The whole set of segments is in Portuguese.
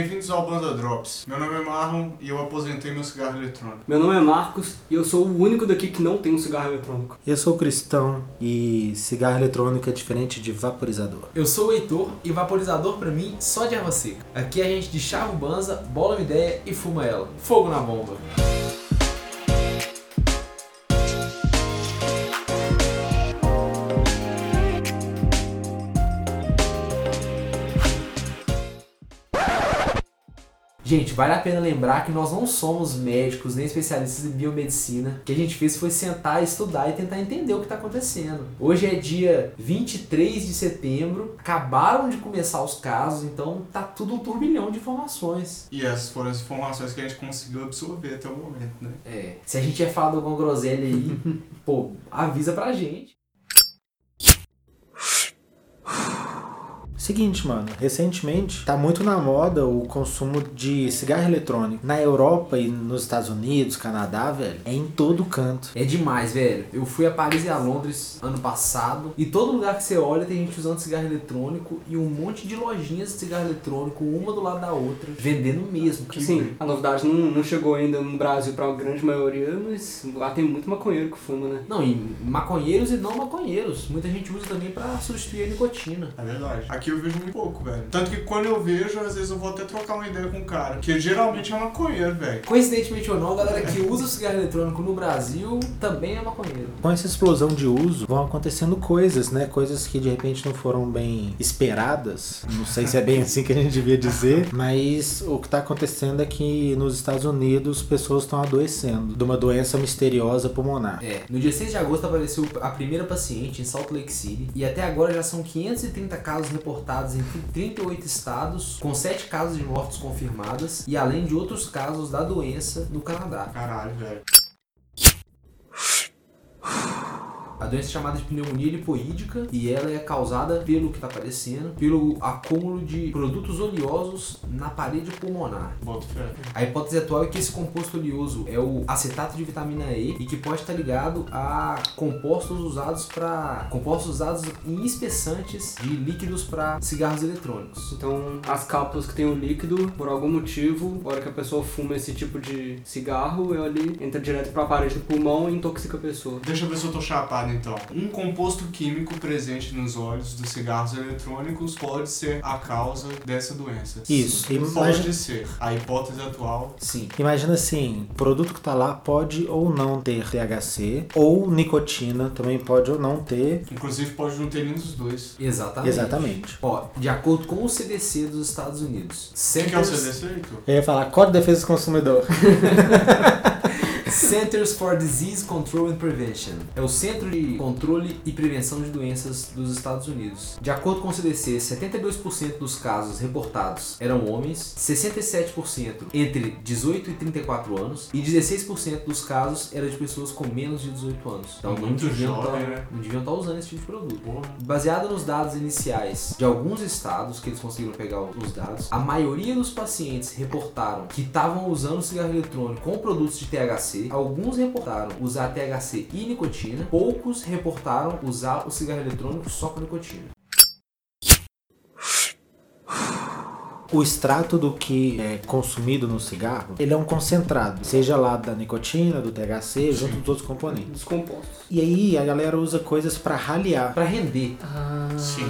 bem-vindos ao Banda Drops. Meu nome é Marlon e eu aposentei meu cigarro eletrônico. Meu nome é Marcos e eu sou o único daqui que não tem um cigarro eletrônico. Eu sou cristão e cigarro eletrônico é diferente de vaporizador. Eu sou o Heitor e vaporizador pra mim só de erva seca. Aqui a gente deschava o banza, bola uma ideia e fuma ela. Fogo na bomba. Gente, vale a pena lembrar que nós não somos médicos nem especialistas em biomedicina. O que a gente fez foi sentar, estudar e tentar entender o que está acontecendo. Hoje é dia 23 de setembro, acabaram de começar os casos, então tá tudo um turbilhão de informações. E essas foram as informações que a gente conseguiu absorver até o momento, né? É, se a gente tiver falado alguma groselha aí, pô, avisa pra gente. Seguinte, mano, recentemente tá muito na moda o consumo de cigarro eletrônico. Na Europa e nos Estados Unidos, Canadá, velho, é em todo canto. É demais, velho. Eu fui a Paris e a Londres ano passado e todo lugar que você olha tem gente usando cigarro eletrônico e um monte de lojinhas de cigarro eletrônico, uma do lado da outra, vendendo mesmo. Sim, a novidade não, não chegou ainda no Brasil pra grande maioria, mas lá tem muito maconheiro que fuma, né? Não, e maconheiros e não maconheiros. Muita gente usa também pra substituir a nicotina. É verdade. Aqui eu vejo muito pouco, velho. Tanto que quando eu vejo, às vezes eu vou até trocar uma ideia com o cara. Que geralmente é maconheiro, velho. Coincidentemente ou não, a galera que usa o cigarro eletrônico no Brasil também é maconheiro. Com essa explosão de uso, vão acontecendo coisas, né? Coisas que de repente não foram bem esperadas. Não sei se é bem assim que a gente devia dizer, mas o que tá acontecendo é que nos Estados Unidos pessoas estão adoecendo de uma doença misteriosa pulmonar. É, no dia 6 de agosto apareceu a primeira paciente em Salt Lake City e até agora já são 530 casos reportados em 38 estados, com 7 casos de mortes confirmadas e além de outros casos da doença no Canadá. Caralho, velho. A doença é chamada de pneumonia lipoídica e ela é causada pelo que está aparecendo, pelo acúmulo de produtos oleosos na parede pulmonar. A hipótese atual é que esse composto oleoso é o acetato de vitamina E e que pode estar ligado a compostos usados para compostos usados em espessantes de líquidos para cigarros eletrônicos. Então, as cápsulas que tem o líquido, por algum motivo, na hora que a pessoa fuma esse tipo de cigarro, ele entra direto pra parede do pulmão e intoxica a pessoa. Deixa eu ver se eu tô chapado então. Um composto químico presente nos óleos dos cigarros eletrônicos pode ser a causa dessa doença. Isso. Pode Imagina, ser. A hipótese atual. Sim. imagina assim, o produto que tá lá pode ou não ter THC, ou nicotina, também pode ou não ter. Inclusive pode não ter nenhum dos dois. Exatamente. Exatamente. Ó, de acordo com o CDC dos Estados Unidos, O que é o CDC, Heitor? Eu ia falar Código de Defesa do Consumidor. Centers for Disease Control and Prevention é o Centro de Controle e Prevenção de Doenças dos Estados Unidos. De acordo com o CDC, 72% dos casos reportados eram homens, 67% entre 18 e 34 anos e 16% dos casos eram de pessoas com menos de 18 anos. Então não Muito deviam, jovem, estar, né? não deviam estar usando esse tipo de produto. Porra. Baseado nos dados iniciais de alguns estados, que eles conseguiram pegar os dados, a maioria dos pacientes reportaram que estavam usando cigarro eletrônico com produtos de THC, alguns reportaram usar THC e nicotina, poucos reportaram usar o cigarro eletrônico só com nicotina. O extrato do que é consumido no cigarro, ele é um concentrado, seja lá da nicotina, do THC, junto dos outros componentes. Dos compostos. E aí a galera usa coisas pra ralear. Pra render. Sim.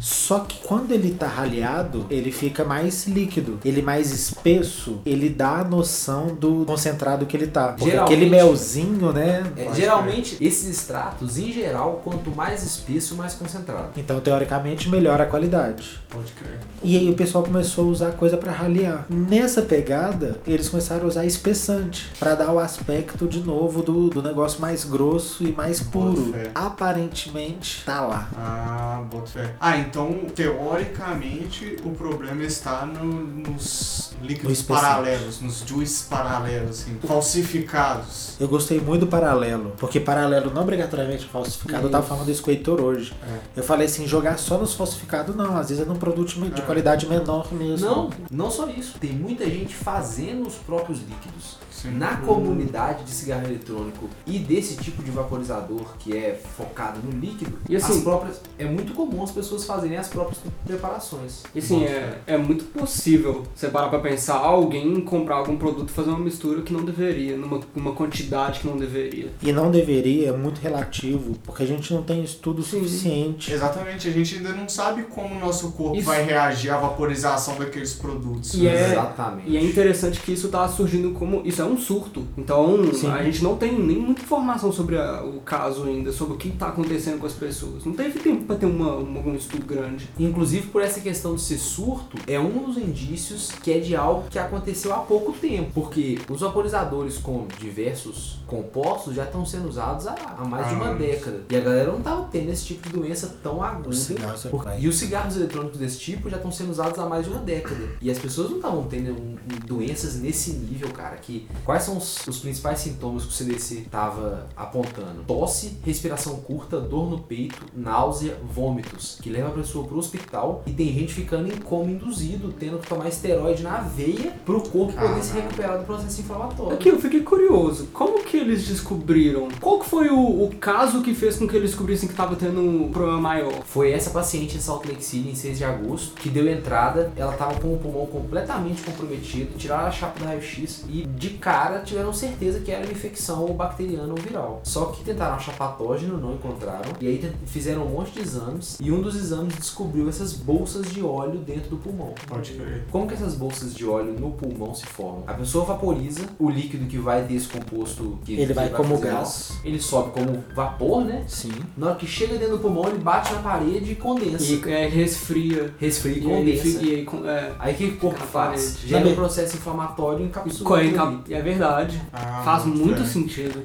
Só que quando ele tá raleado, ele fica mais líquido. Ele mais espesso, ele dá a noção do concentrado que ele tá. Porque Geralmente- aquele melzinho, né? É, geralmente, esses extratos, em geral, quanto mais espesso, mais concentrado. Então, teoricamente, melhora a qualidade. Pode crer. E aí o pessoal começou a usar coisa pra ralear. Nessa pegada, eles começaram a usar espessante pra dar o aspecto de novo do, do negócio mais grosso e mais puro. Aparentemente, tá lá. Ah, boto fé. Ah, então, teoricamente, o problema está no- nos líquidos paralelos, nos juices paralelos, assim, falsificados. Eu gostei muito do paralelo, porque paralelo não obrigatoriamente é falsificado. Eu tava Isso. falando isso com o Heitor hoje. É. Eu falei assim, jogar só nos falsificados não, às vezes é num produto de É. qualidade menor mesmo. Não, não só isso. Tem muita gente fazendo os próprios líquidos. Sim. Na comunidade de cigarro eletrônico e desse tipo de vaporizador que é focado no líquido, E assim- as próprias, é muito comum as pessoas fazerem as próprias preparações. E assim, é, é muito possível você parar pra pensar alguém comprar algum produto e fazer uma mistura que não deveria, numa uma quantidade que não deveria. E não deveria, é muito relativo, porque a gente não tem estudo Sim. suficiente. Exatamente, a gente ainda não sabe como o nosso corpo Isso. vai reagir à vaporização daqueles produtos. E é- Exatamente. E é interessante que isso tá surgindo como. Isso é um surto. Então Sim. a gente não tem nem muita informação sobre a- o caso ainda, sobre o que tá acontecendo com as pessoas. Não teve tempo pra ter uma, uma- um estudo grande. Inclusive por essa questão de ser surto, é um dos indícios que é de algo que aconteceu há pouco tempo. Porque os vaporizadores com diversos compostos já estão sendo usados há, há mais de uma Ah. década. E a galera não tava tendo esse tipo de doença tão aguda. Os cigarros é Por- vai. E os cigarros eletrônicos desse tipo já estão sendo usados há mais de uma década. E as pessoas não estavam tendo doenças nesse nível, cara. Que quais são os, os principais sintomas que o CDC estava apontando? Tosse, respiração curta, dor no peito, náusea, vômitos, que leva a pessoa pro hospital e tem gente ficando em coma induzido, tendo que tomar esteroide na veia pro corpo poder se recuperar do processo inflamatório. Aqui eu fiquei curioso. Como que eles descobriram? Qual que foi o, o caso que fez com que eles descobrissem que tava tendo um problema maior? Foi essa paciente em Salt Lake City em 6 de agosto que deu entrada. Ela tava com o pulmão completamente comprometido, tiraram a chapa do raio-x e de cara tiveram certeza que era uma infecção ou bacteriana ou viral. Só que tentaram achar patógeno, não encontraram. E aí fizeram um monte de exames e um dos exames descobriu essas bolsas de óleo dentro do pulmão. Pode crer. Como que essas bolsas de óleo no pulmão se formam? A pessoa vaporiza o líquido que vai ter esse composto que Ele que vai como fazer mal. gás. Ele sobe como vapor, né? Sim. Na hora que chega dentro do pulmão, ele bate na parede e condensa. E é, resfria. Resfria e E condensa. e aí, con- é, Aí que o corpo faz? Gera um processo inflamatório e e encapsula. co- aquilo encap- ali. e é verdade. Ah, Faz muito muito bem. sentido.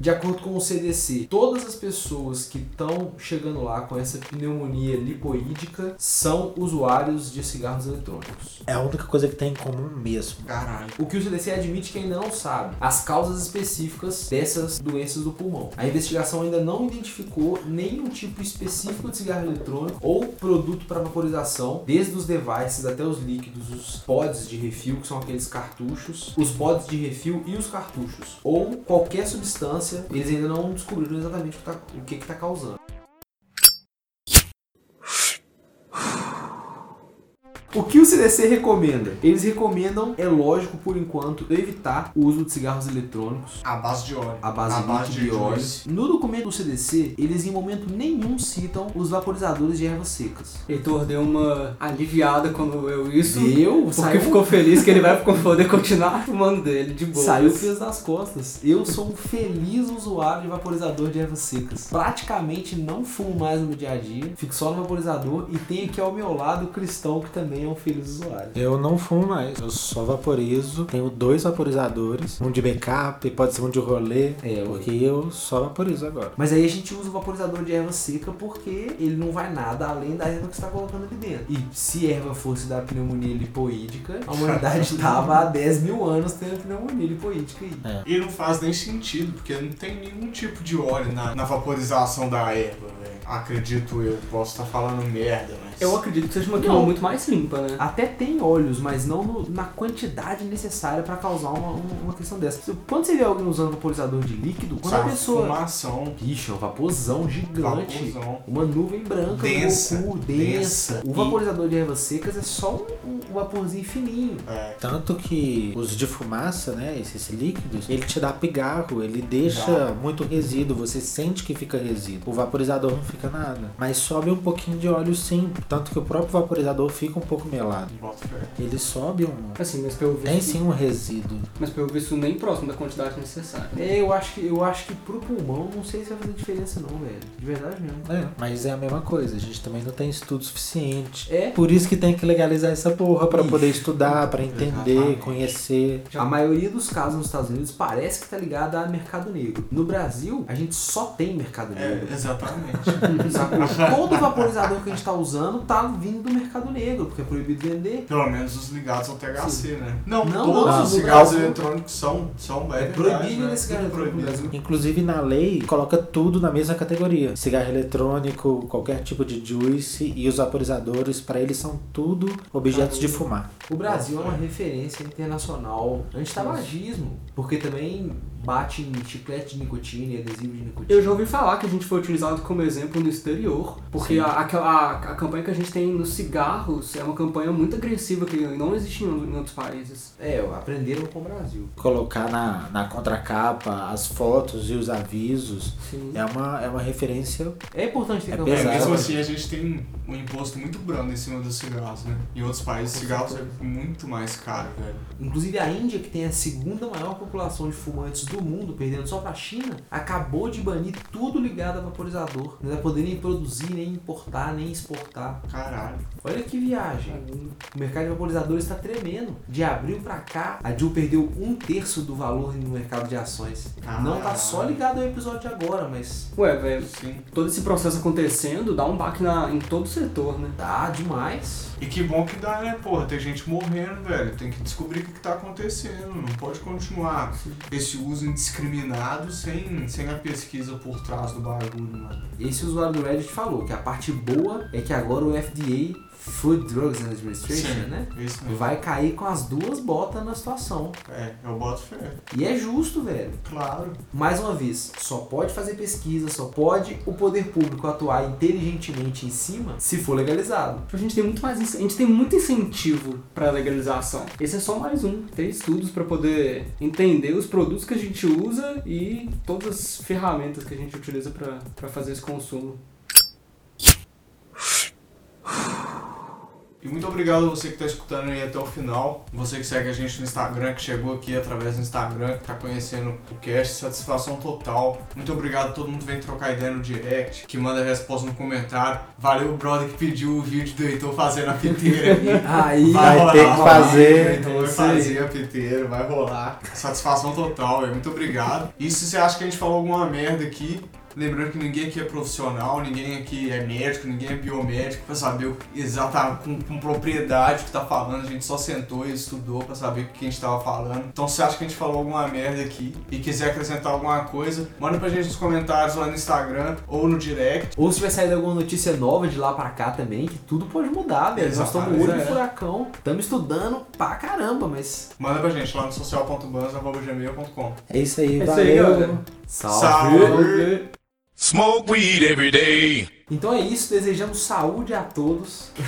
De acordo com o CDC, todas as pessoas que estão chegando lá com essa pneumonia lipoídica são usuários de cigarros eletrônicos. É a única coisa que tem em comum mesmo. Caralho. O que o CDC admite que ainda não sabe as causas específicas dessas doenças do pulmão. A investigação ainda não identificou nenhum tipo específico de cigarro eletrônico ou produto para vaporização, desde os devices até os líquidos, os pods de refil, que são aqueles cartuchos, os pods de refil e os cartuchos, ou qualquer substância, eles ainda não descobriram exatamente o que tá- está causando. O que o CDC recomenda? Eles recomendam, é lógico por enquanto, evitar o uso de cigarros eletrônicos A base de óleo. à base, A de base de e óleo. No documento do CDC, eles em momento nenhum citam os vaporizadores de ervas secas. Heitor deu uma aliviada quando eu isso. Eu Porque saiu, ficou feliz que ele vai poder continuar fumando dele, de boa. saiu o peso das costas. Eu sou um feliz usuário de vaporizador de ervas secas. Praticamente não fumo mais no meu dia a dia, fico só no vaporizador e tem aqui ao meu lado o Cristão, que também é um feliz usuário. Eu não fumo mais, eu só vaporizo. Tenho dois vaporizadores, um de backup, pode ser um de rolê, É, porque eu só vaporizo agora. Mas aí a gente usa o vaporizador de erva seca porque ele não vai nada além da erva que você está colocando aqui dentro. E se erva fosse da pneumonia lipoídica, a humanidade tava há 10 mil anos tendo pneumonia lipoídica aí. E não faz nem sentido, porque não tem nenhum tipo de óleo na, na vaporização da erva, velho. Acredito eu. Posso estar falando merda, mas. Eu acredito que seja uma queima Não. muito mais limpa, né? Até tem óleos, mas não no- na quantidade necessária para causar uma, uma, uma questão dessa. Quando você vê alguém usando vaporizador de líquido, quando Sai a pessoa. Fumação. Bicho, é um vaporzão gigante. Vaporzão. Uma nuvem branca, Densa, densa. densa. O vaporizador de ervas secas é só um, um vaporzinho fininho. É. Tanto que os de fumaça, né, esses líquidos, ele te dá pigarro, ele deixa Dá. muito resíduo, você sente que fica resíduo. O vaporizador não fica nada, mas sobe um pouquinho de óleo sim, tanto que o próprio vaporizador fica um pouco melado. Ele sobe um... Assim, mas pelo Tem visto. sim um resíduo. Mas pelo visto nem próximo da quantidade necessária. É, eu acho que eu acho que pro pulmão não sei se vai fazer diferença não, velho. De verdade mesmo. É, mas é a mesma coisa, a gente também não tem estudo suficiente. É. Por isso que tem que legalizar essa porra. Corra pra Ixi. poder estudar, pra entender, Exatamente. conhecer. A maioria dos casos nos Estados Unidos parece que tá ligada a mercado negro. No Brasil, a gente só tem mercado É, negro. exatamente. Sacou? Todo vaporizador que a gente tá usando tá vindo do mercado negro, porque é proibido vender. Pelo menos os ligados ao THC, né? Não, Não, todos não, os cigarros Brasil- eletrônicos são, são É é, proibido né? cigarro Tudo eletrônico no proibido. Brasil. Inclusive na lei coloca tudo na mesma categoria. Cigarro eletrônico, qualquer tipo de juice e os vaporizadores, pra eles são tudo objetos de fumar. O Brasil é uma referência internacional antitabagismo, porque também bate em chiclete de nicotina e adesivo de nicotina. Eu já ouvi falar que a gente foi utilizado como exemplo no exterior, porque Sim. a, a, a campanha que a gente tem nos cigarros é uma campanha muito agressiva que não existe em, em outros países. É, aprenderam com o Brasil. Colocar na, na contracapa as fotos e os avisos Sim. é uma, é uma referência. É importante ter É campanha. É, pesado. mesmo assim, a gente tem um imposto muito brando em cima dos cigarros, né? Em outros países, cigarros é muito mais caro, velho. Inclusive a Índia, que tem a segunda maior população de fumantes do mundo, perdendo só pra China, acabou de banir tudo ligado a vaporizador. Não vai poder nem produzir, nem importar, nem exportar. Caralho. Olha que viagem. O mercado de vaporizadores está tremendo. De abril pra cá, a Jill perdeu um terço do valor no mercado de ações. Não tá só ligado ao episódio de agora, mas Ué, velho, Sim. todo esse processo acontecendo dá um baque na, em todo o setor, né? dá demais. E que bom que dá, né, porra? Tem gente morrendo, velho. Tem que descobrir o que, que tá acontecendo. Não pode continuar esse uso indiscriminado sem, sem a pesquisa por trás do bagulho, mano. Esse usuário do Reddit falou que a parte boa é que agora o FDA, Food Drugs Administration, Sim. né? Esse mesmo. Vai cair com as duas botas na situação. É, eu boto fé. E é justo, velho. Claro. Mais uma vez, só pode fazer pesquisa, só pode o poder público atuar inteligentemente em cima se for legalizado. A gente tem muito mais, a gente tem muito incentivo para legalização. Esse é só mais um. Tem estudos para poder entender os produtos que a gente usa e todas as ferramentas que a gente utiliza para fazer esse consumo. E muito obrigado a você que está escutando aí até o final. Você que segue a gente no Instagram, que chegou aqui através do Instagram, que tá conhecendo o cast, satisfação total. Muito obrigado a todo mundo que vem trocar ideia no direct, que manda resposta no comentário. Valeu brother que pediu o vídeo do Heitor fazendo a piteira. Aí, Vai rolar, ter que vai fazer. Então vai fazer a piteira, vai rolar. Satisfação total, velho. Muito obrigado. E se você acha que a gente falou alguma merda aqui, lembrando que ninguém aqui é profissional, ninguém aqui é médico, ninguém é biomédico pra saber exatamente com, com propriedade o que tá falando. A gente só sentou e estudou pra saber o que a gente tava falando. Então se acha que a gente falou alguma merda aqui e quiser acrescentar alguma coisa, manda pra gente nos comentários lá no Instagram ou no direct. Ou se tiver saído alguma notícia nova de lá pra cá também, que tudo pode mudar, velho. Nós estamos olho É. de furacão, estamos estudando pra caramba, mas. Manda pra gente lá no social.bans.gmail.com. É isso aí, É isso aí, valeu. galera. Salve! Smoke weed every day. Então é isso, desejamos saúde a todos.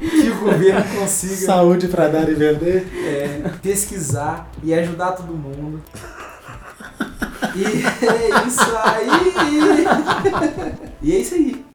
que o governo consiga Saúde pra dar e vender. é, pesquisar e ajudar todo mundo. E é isso aí! E é isso aí.